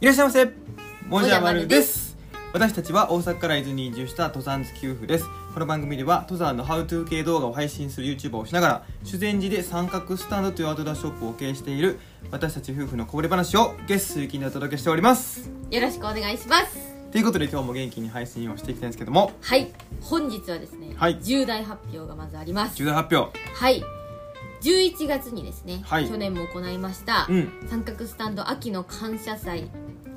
いらっしゃいませ。もじゃまるでです。私たちは大阪から伊豆に移住した登山好き夫婦です。この番組では登山のハウトゥー系動画を配信する YouTuber をしながら修善寺で三角スタンドというアウトドアショップを経営している私たち夫婦のこぼれ話を月水金でお届けしております。よろしくお願いします。ということで今日も元気に配信をしていきたいんですけども。はい。本日はですね、はい。重大発表がまずあります。重大発表。はい。11月にですね、はい。去年も行いました、うん。三角スタンド秋の感謝祭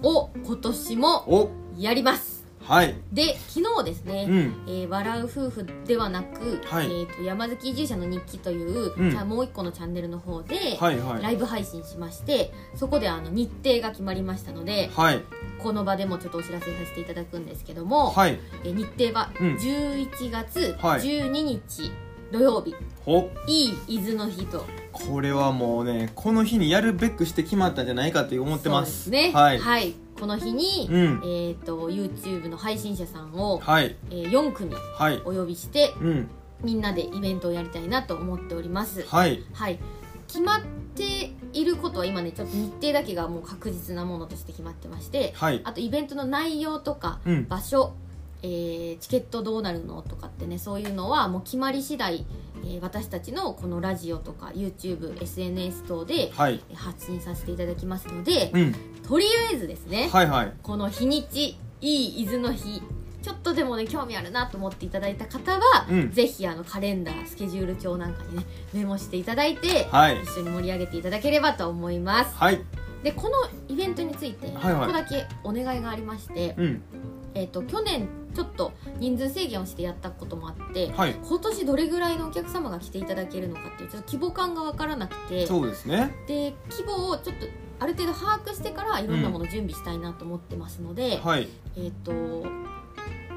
を今年もお。やります。はい。で昨日ですね、うん。えー笑う夫婦ではなく、はい。えー、と山月移住者の日記という、うん。じゃあもう一個のチャンネルの方で、はいはい。ライブ配信しましてそこであの日程が決まりましたのではい。この場でもちょっとお知らせさせていただくんですけども、はい。えー日程はうん。11月はい。12日土曜日、ほい、い伊豆の日と。これはもうねこの日にやるべくして決まったんじゃないかと思ってます。そうですね。はい、この日に、うん。えー、と YouTube の配信者さんを、はい。えー4組はい。お呼びしてうん。みんなでイベントをやりたいなと思っております。はい。はい。決まっていることは今ねちょっと日程だけがもう確実なものとして決まってましてはい。あとイベントの内容とか、うん。場所、えーチケットどうなるのとかってねそういうのはもう決まり次第、えー私たちのこのラジオとか YouTubeSNS 等で発信させていただきますので、うん。とりあえずですね、はいはい。この日にちいい伊豆の日ちょっとでもね興味あるなと思っていただいた方は、うん。ぜひあのカレンダースケジュール帳なんかにねメモしていただいて、はい。一緒に盛り上げていただければと思います。はい。でこのイベントについてはいはい。1個だけお願いがありまして、うん。えー、と去年ちょっと人数制限をしてやったこともあって、はい。今年どれぐらいのお客様が来ていただけるのかっていうちょっと規模感が分からなくて。そうですね。で規模をちょっとある程度把握してからいろんなものを準備したいなと思ってますので、はい。えっ、と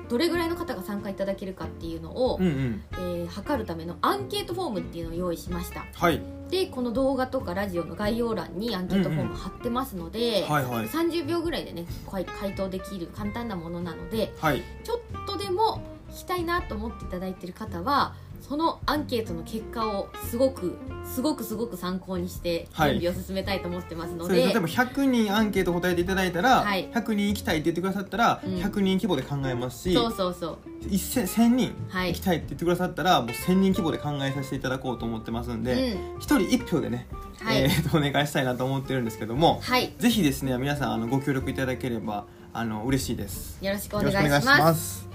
どれぐらいの方が参加いただけるかっていうのを、うんうん。えー測るためのアンケートフォームっていうのを用意しました。はい。でこの動画とかラジオの概要欄にアンケートフォーム貼ってますので、はいはい。30秒ぐらいでね回回答できる簡単なものなのではい。ちょっとでも聞きたいなと思っていただいている方はそのアンケートの結果をすごくすごくすごく参考にしてはい。準備を進めたいと思ってますので、例えば100人アンケート答えていただいたら、はい。100人行きたいって言ってくださったら、うん。100人規模で考えますしそうそうそう。1000 1000人はい。行きたいって言ってくださったらもう1000人規模で考えさせていただこうと思ってますんで、うん。1人1票でね、はい、えーとお願いしたいなと思ってるんですけども、はい。ぜひですね皆さんあのご協力いただければあの嬉しいです。よろしくお願いします。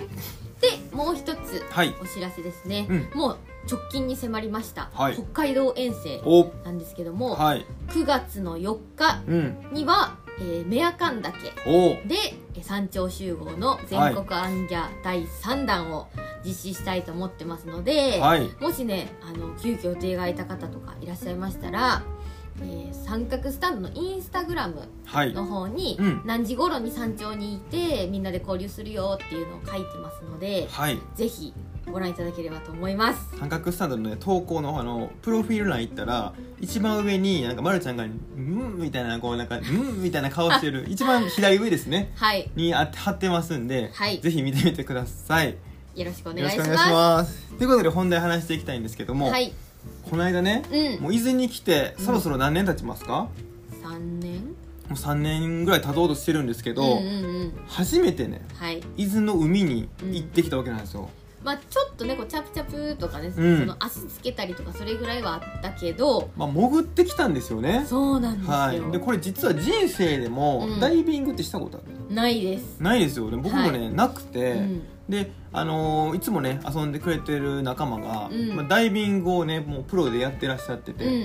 でもう一つはい。お知らせですね、うん。もう直近に迫りました、はい。北海道遠征お。なんですけども、はい。9月の4日うん。には、えー、メアカン岳お。でえー山頂集合の全国アンギャ第3弾を実施したいと思ってますので、はい。もしねあの急遽予定が空いた方とかいらっしゃいましたら、えー三角スタンドのインスタグラムはい。の方に、うん。何時頃に山頂にいてみんなで交流するよっていうのを書いてますのではい。ぜひご覧いただければと思います。三角スタンドのね投稿のあのプロフィール欄行ったら一番上になんかまるちゃんが「うん」みたいなこうなんか「うん」みたいな顔してる 一番左上ですね。はい。にあ貼ってますんで、はい。ぜひ見てみてください。よろしくおよ願いします。ろしくお願いします。ということで本題話していきたいんですけども、はいこの間ね、うん。もう伊豆に来てうんそろそろ何年経ちますか、3年。もう3年ぐらい経とうとしてるんですけど、うんうんうん。初めてねはい。伊豆の海に行ってきたわけなんですよ、まあちょっとねこうチャプチャプとかね、うん。その足つけたりとかそれぐらいはあったけどまあ潜ってきたんですよね。そうなんですよ、はい、でこれ実は人生でもうん。ダイビングってしたことある、ないです、ないですよね。僕もね、はなくて、うん。であのーいつもね遊んでくれてる仲間が、うん。まあ、ダイビングをねもうプロでやってらっしゃってて、うんう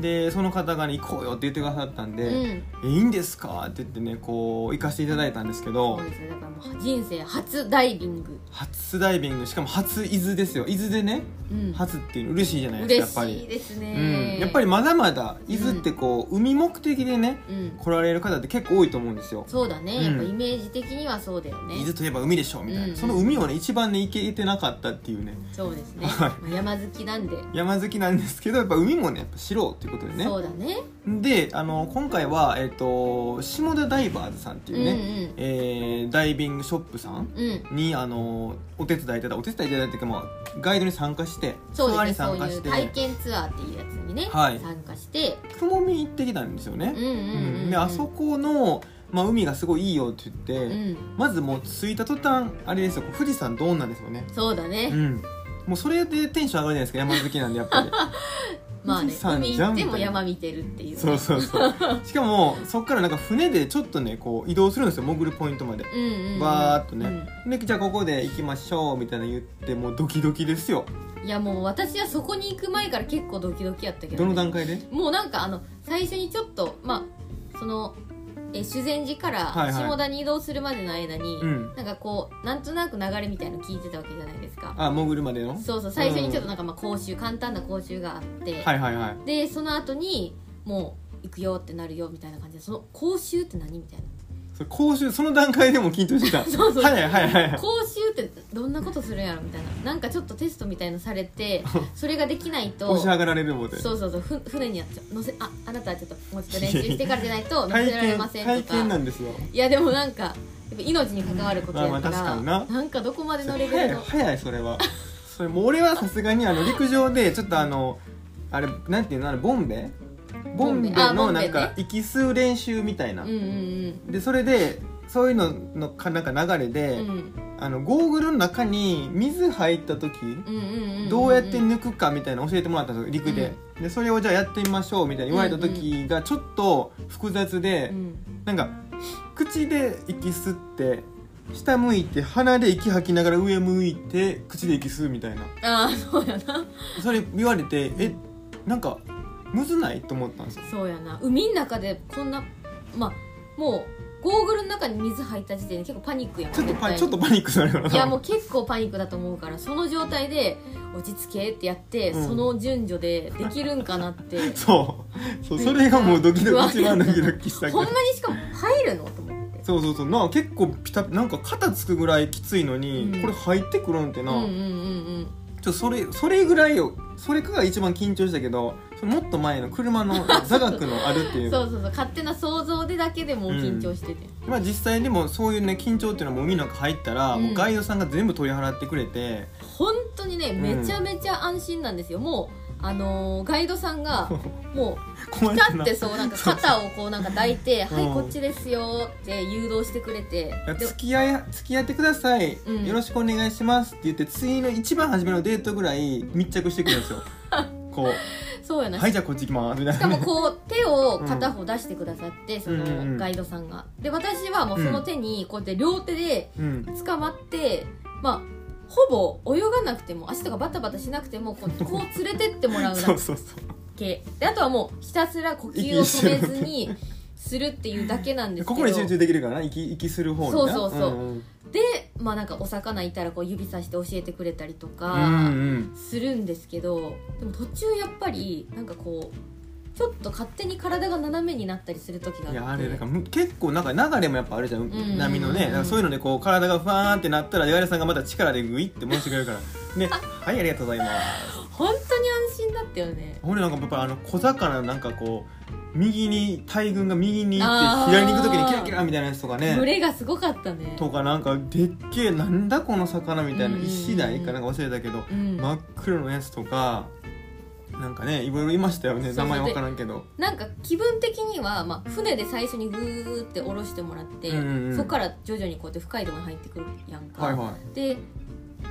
んでその方が、ね、行こうよって言ってくださったんで「うんいいんですか?」って言ってねこう行かせていただいたんですけどそうですよだからもう人生初ダイビング、初ダイビング。しかも初伊豆ですよ。伊豆でねうん、初っていうの嬉しいじゃないですかやっぱり、嬉しいですうん。ね、、やっぱりまだまだ伊豆ってこう、海目的でねうん来られる方って結構多いと思うんですよ。そうだね、うんやっぱイメージ的にはそうだよね。伊豆といえば海でしょみたいな、うん。その海をね一番ね行けてなかったっていうね。そうですね、はい。まあ山好きなんで、山好きなんですけどやっぱ海もねやっぱ知ろうっていうことでね。そうだね。であの今回は、えっと下田ダイバーズさんっていうね、うんうん。えーダイビングショップさんうん。にあのお手伝いいただお手伝いいただいていうか、まあ、ガイドに参加してそうですねそういう参加して。体験ツアーっていうやつにね、はい。参加して。雲見行ってきたんですよね、うんうんうん、うん、であそこのまあ、海がすごいいいよって言って、うん。まずもう着いた途端あれですよ富士山ドーンなんですよね。そうだね、うん。もうそれでテンション上がるじゃないですか山好きなんでやっぱり。まあね富士山海じゃん行っても山見てるっていう、ね、そうそうそう。しかもそっからなんか船でちょっとねこう移動するんですよ潜るポイントまで。うんうんうん。バーっとね。でじゃあここで行きましょうみたいな言ってもうドキドキですよ。うんいやもう私はそこに行く前から結構ドキドキやったけど、どね、の段階で？もうなんかあの最初にちょっとまあそのえ修善寺からはいはい。下田に移動するまでの間に、うん。なんかこうなんとなく流れみたいの聞いてたわけじゃないですか。あ潜るまでの？そうそう最初にちょっとなんかまあ講習簡単な講習があって、はいはいはい。でその後にもう行くよってなるよみたいな感じでその講習って何みたいな。講習その段階でも緊張してた。そうそう。はいはいはいはい。講習どんなことするんやろみたいな。なんかちょっとテストみたいのされて それができないと押し上がられるもんで。そうそうそうふ船にやっちゃ乗せああなたはちょっともうちょっと練習してからじゃないと 乗せ体られ験ません体とか。験なんですよ。いやでもなんかやっぱ命に関わることやから、まあまあ確かにな。なんかどこまでのレベ早いルの早いそれは。それもう俺はさすがにあの 陸上でちょっとあのあれなんていうのあれボンベ？ボンベ。のなんか息吸う練習みたいな、うんうんでそれでそういうののかなんか流れうで、んうんあのゴーグルの中に水入った時、うんうんうんんどうやって抜くかみたいなの教えてもらったんですよ陸で,、でそれをじゃあやってみましょうみたいに言われた時がちょっと複雑で、うん。なんか口で息吸って下向いて鼻で息吐きながら上向いて口で息吸うみたいな。ああそうやな。それ言われてえなんかむずない？と思ったんですよ。そうやな。海の中でこんなまあもうゴーグルの中に水入った時点で結構パニックやんちょっとパちょっとパニックになるよな。いやもう結構パニックだと思うからその状態で落ち着けってやって、うん。その順序でできるんかなって。そう。そうそれがもうドキドキ一番ドキドキしたけど。ほんまにしかも入るの？と思って。そうそうそう。な結構ピタなんか肩つくぐらいきついのに、うん。これ入ってくるんってな、うんうんうんちょそれそれぐらいよそれかが一番緊張したけどもっと前の車の 座学のあるっていう。うんそうそうそう勝手な想像でだけでもう緊張してて、まあ実際でもそういうね緊張っていうのはもう海の中入ったら、うん。もうガイドさんが全部取り払ってくれて。本当にねん。めちゃめちゃ安心なんですよ、もうあのーガイドさんが もこううピタってそうなんか肩をこうなんか抱いて「うん。はいこっちですよ」って誘導してくれて。で付き合い付き合ってください、うん。よろしくお願いしますって言って次の一番初めのデートぐらい密着してくるんですよ。こそうやなうはいじゃあこっち行きます。みたいしかなもこう手を片方出してくださって、そのガイドさんが。で私はもうその手にこうやって両手でうん。捕まってまあほぼ泳がなくても足とかバタバタしなくてもこうこう連れてってもらうだ そうそうそう。けであとはもうひたすら呼吸を止めずにするっていうだけなんですけど。ここに集中できるからな。息息する方にな。そうそうそう。んんでまあなんかお魚いたらこう指さして教えてくれたりとうんうかん。するんですけどでも途中やっぱりなんかこうちょっと勝手に体が斜めになったりする時があって。いやあれなんかむ結構なんか流れもやっぱあるじゃん、んうん。うん波のね。そういうのでこう体がファーンってなったらガイドさんがまた力でグイって戻してくれるから。ね。はいありがとうございます本当に安心だったよね。俺なんかやっぱあの小魚なんかこう右に大群が右に行って左に行く時にキラキラみたいなやつとかね。群れがすごかったね。とかなんかでっけえなんだこの魚みたいな石鯛かなんか忘れたけどうん。真っ黒のやつとかなんかねいろいろいましたよね名前わからんけど。なんか気分的には、まあ、船で最初にグーって下ろしてもらって、うんうんうん。そこから徐々にこうやって深いところに入ってくるやんか、はいはで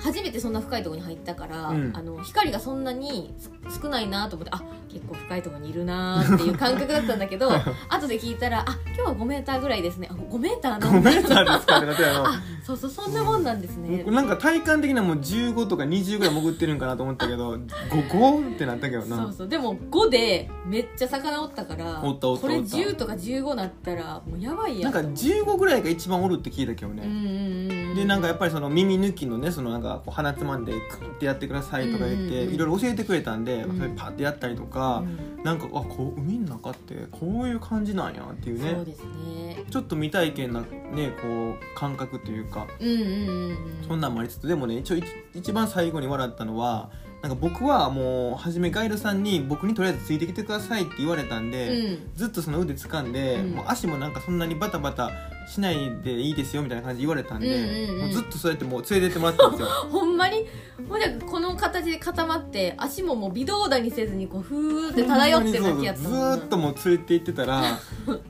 初めてそんな深いところに入ったから、うん。あの光がそんなにす少ないなと思ってあ結構深いところにいるなっていう感覚だったんだけど 後で聞いたらあ今日は5メーターぐらいですね。あ5メーターい5なんですかってなってあ そうそうそんなもんなんですね。なんか体感的にはもう15とか20ぐらい潜ってるんかなと思ったけど 5, 5ってなったけどな。そうそう。でも5でめっちゃ魚おったからおったおったこれおった。10とか15なったらもうやばいやなんか15ぐらいが一番おるって聞いたけどね、うんうんうんでなんかやっぱりその耳抜きのねそのなんかこう鼻つまんでクッてやってくださいとか言って、いろいろ教えてくれたんで、うん。それパッてやったりとかう、ん。なんかあこう海の中ってこういう感じなんやっていうね。ね。ちょっと未体験なねこう感覚というか。うんうんうんうん。そんなんもありつつでもね一応一一番最後に笑ったのはなんか僕はもう初めガイドさんに僕にとりあえずついてきてくださいって言われたんで、うん。ずっとその腕掴んで、うん。もう足もなんかそんなにバタバタしないでいいですよみたいな感じで言われたんで、うんうんうんもうずっとそうやってもう連れてってもらったんですよ。ほんまに？ほんじゃこの形で固まって足ももう微動だにせずにこうふーって漂ってるだけやったずもんな。ーっともう連れて行ってたら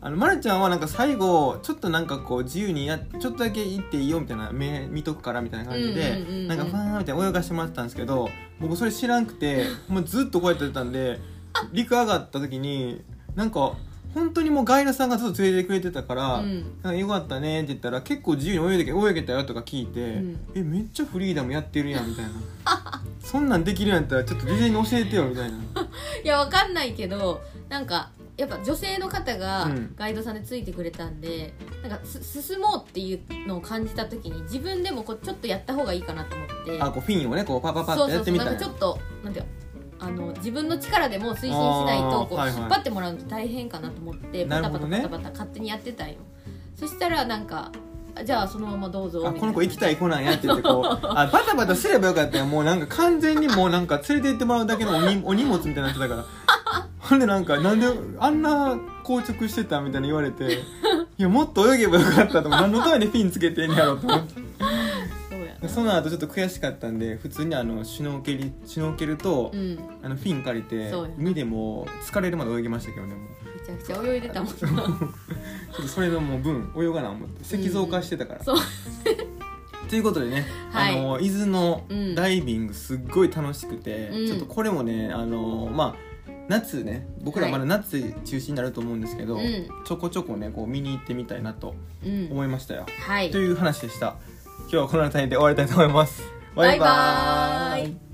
あの、ま、るちゃんはなんか最後ちょっとなんかこう自由にやちょっとだけ行っていいよみたいな目見とくからみたいな感じで、うんうんうんうん。なんかファーンみたいな泳がしてもらってたんですけど僕それ知らんくてもうずっとこうやってやってたんで陸上がった時になんか本当にもうガイドさんがずっと連れてくれてたから「うん。なんかよかったね」って言ったら結構自由に泳いで泳げたよとか聞いて「うん。えめっちゃフリーダムやってるやん」みたいな。そんなんできるんやったらちょっと事前に教えてよみたいな。いやわかんないけどなんかやっぱ女性の方がうん。ガイドさんでついてくれたんで、なんかす進もうっていうのを感じた時に自分でもこうちょっとやった方がいいかなと思って。あこうフィンをねこうパパパってやそうそうそう。ってみたんやなんかちょっとなんていうのあの自分の力でも推進しないとこうあーはいはい。引っ張ってもらうの大変かなと思ってバタバタバタバタ勝手にやってたんよ。そしたらなんかあじゃあそのままどうぞあみたいな。この子行きたい子なんやって言ってこう あバタバタすればよかったよ。もうなんか完全にもうなんか連れて行ってもらうだけのおにお荷物みたいになってたから。ほんでなんかなんであんな硬直してたみたいに言われていやもっと泳げばよかったと。思う何のためにフィンつけてんねやろと思ってその後ちょっと悔しかったんで普通にあのシュノーケリシュノーケルと、うん。あのフィン借りて海でもう疲れるまで泳ぎましたけどねもう。めちゃくちゃ泳いでたもんな。ちょっとそれのもう分泳がな思って石像化してたから、そう。ということでね、はい。あの伊豆のうん。ダイビングすっごい楽しくて、うん。ちょっとこれもねあのまあ夏ね僕らまだ夏中心になると思うんですけど、うん。ちょこちょこねこう見に行ってみたいなとうん。思いましたよ、はい。という話でした今日はこの辺りで終わりたいと思います。バイバーイ。